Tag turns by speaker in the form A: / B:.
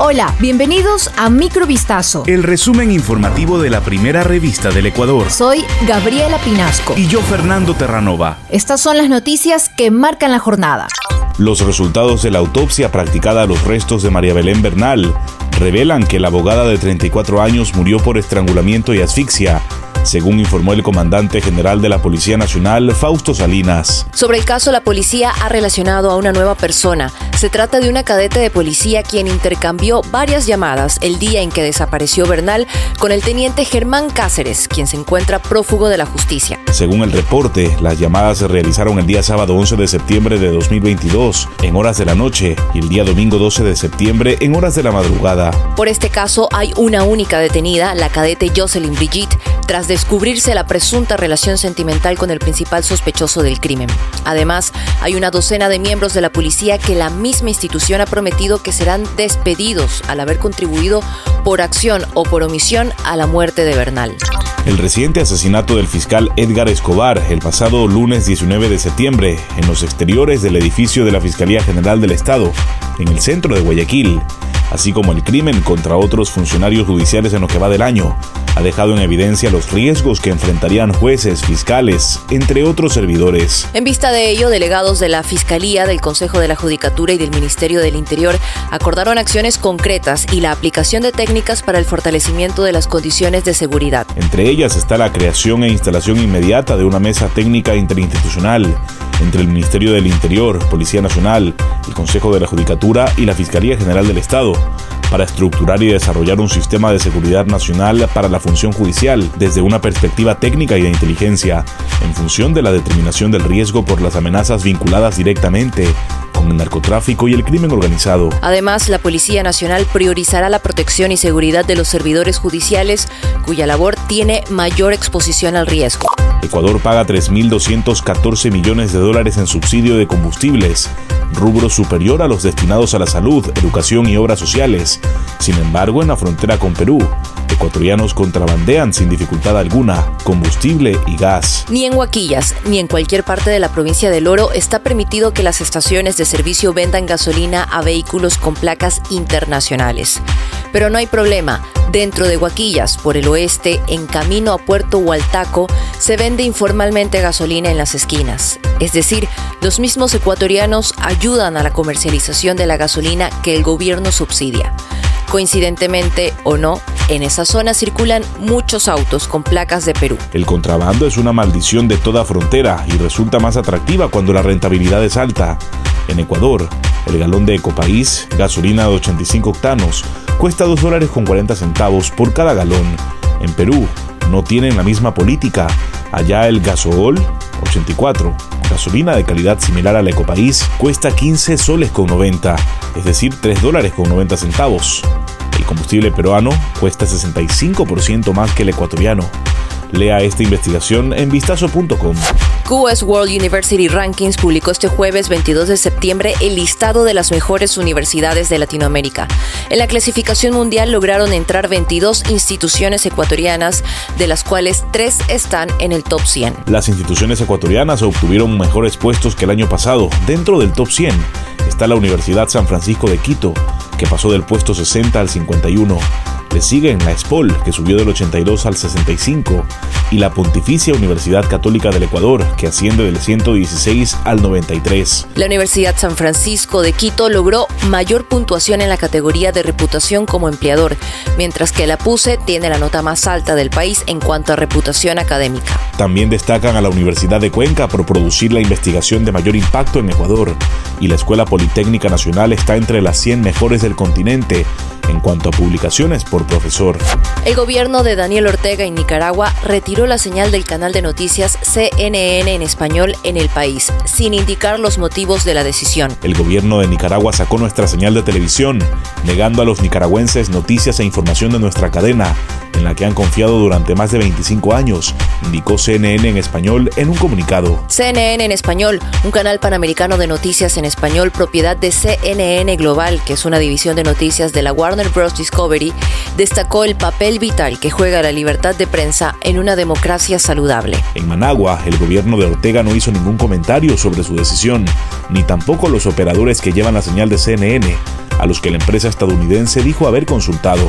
A: Hola, bienvenidos a Microvistazo.
B: El resumen informativo de la primera revista del Ecuador.
A: Soy Gabriela Pinasco.
B: Y yo, Fernando Terranova.
A: Estas son las noticias que marcan la jornada.
B: Los resultados de la autopsia practicada a los restos de María Belén Bernal revelan que la abogada de 34 años murió por estrangulamiento y asfixia según informó el comandante general de la Policía Nacional, Fausto Salinas.
C: Sobre el caso, la policía ha relacionado a una nueva persona. Se trata de una cadete de policía quien intercambió varias llamadas el día en que desapareció Bernal con el teniente Germán Cáceres, quien se encuentra prófugo de la justicia.
B: Según el reporte, las llamadas se realizaron el día sábado 11 de septiembre de 2022 en horas de la noche y el día domingo 12 de septiembre en horas de la madrugada.
C: Por este caso hay una única detenida, la cadete Jocelyn Brigitte, tras descubrirse la presunta relación sentimental con el principal sospechoso del crimen. Además, hay una docena de miembros de la policía que la misma institución ha prometido que serán despedidos al haber contribuido por acción o por omisión a la muerte de Bernal.
B: El reciente asesinato del fiscal Edgar Escobar el pasado lunes 19 de septiembre en los exteriores del edificio de la Fiscalía General del Estado, en el centro de Guayaquil, así como el crimen contra otros funcionarios judiciales en lo que va del año, ha dejado en evidencia los riesgos que enfrentarían jueces, fiscales, entre otros servidores.
C: En vista de ello, delegados de la Fiscalía, del Consejo de la Judicatura y del Ministerio del Interior acordaron acciones concretas y la aplicación de técnicas para el fortalecimiento de las condiciones de seguridad.
B: Entre ellas está la creación e instalación inmediata de una mesa técnica interinstitucional entre el Ministerio del Interior, Policía Nacional, el Consejo de la Judicatura y la Fiscalía General del Estado para estructurar y desarrollar un sistema de seguridad nacional para la función judicial desde una perspectiva técnica y de inteligencia, en función de la determinación del riesgo por las amenazas vinculadas directamente con el narcotráfico y el crimen organizado.
C: Además, la Policía Nacional priorizará la protección y seguridad de los servidores judiciales cuya labor tiene mayor exposición al riesgo.
B: Ecuador paga 3.214 millones de dólares en subsidio de combustibles, rubro superior a los destinados a la salud, educación y obras sociales. Sin embargo, en la frontera con Perú, ecuatorianos contrabandean sin dificultad alguna combustible y gas.
C: Ni en Huaquillas ni en cualquier parte de la provincia del Oro está permitido que las estaciones de servicio vendan gasolina a vehículos con placas internacionales. Pero no hay problema. Dentro de Huaquillas, por el oeste, en camino a Puerto Hualtaco, se vende informalmente gasolina en las esquinas. Es decir, los mismos ecuatorianos ayudan a la comercialización de la gasolina que el gobierno subsidia. Coincidentemente o no, en esa zona circulan muchos autos con placas de Perú.
B: El contrabando es una maldición de toda frontera y resulta más atractiva cuando la rentabilidad es alta. En Ecuador, el galón de Ecopaís, gasolina de 85 octanos, cuesta 2 dólares con 40 centavos por cada galón. En Perú, no tienen la misma política. Allá el gasol, 84, gasolina de calidad similar a la Ecopaís, cuesta 15 soles con 90, es decir, 3 dólares con 90 centavos. El combustible peruano cuesta 65% más que el ecuatoriano. Lea esta investigación en vistazo.com.
C: QS World University Rankings publicó este jueves 22 de septiembre el listado de las mejores universidades de Latinoamérica. En la clasificación mundial lograron entrar 22 instituciones ecuatorianas, de las cuales 3 están en el top 100.
B: Las instituciones ecuatorianas obtuvieron mejores puestos que el año pasado. Dentro del top 100 está la Universidad San Francisco de Quito, que pasó del puesto 60 al 51. Le siguen la ESPOL, que subió del 82 al 65, y la Pontificia Universidad Católica del Ecuador, que asciende del 116 al 93.
C: La Universidad San Francisco de Quito logró mayor puntuación en la categoría de reputación como empleador, mientras que la PUSE tiene la nota más alta del país en cuanto a reputación académica.
B: También destacan a la Universidad de Cuenca por producir la investigación de mayor impacto en Ecuador, y la Escuela Politécnica Nacional está entre las 100 mejores del continente en cuanto a publicaciones por profesor.
C: El gobierno de Daniel Ortega en Nicaragua retiró la señal del canal de noticias CNN en español en el país, sin indicar los motivos de la decisión.
B: El gobierno de Nicaragua sacó nuestra señal de televisión, negando a los nicaragüenses noticias e información de nuestra cadena, en la que han confiado durante más de 25 años, indicó CNN en español en un comunicado.
C: CNN en español, un canal panamericano de noticias en español propiedad de CNN Global, que es una división de noticias de la Warner Bros. Discovery, destacó el papel vital que juega la libertad de prensa en una democracia saludable.
B: En Managua, el gobierno de Ortega no hizo ningún comentario sobre su decisión, ni tampoco los operadores que llevan la señal de CNN a los que la empresa estadounidense dijo haber consultado.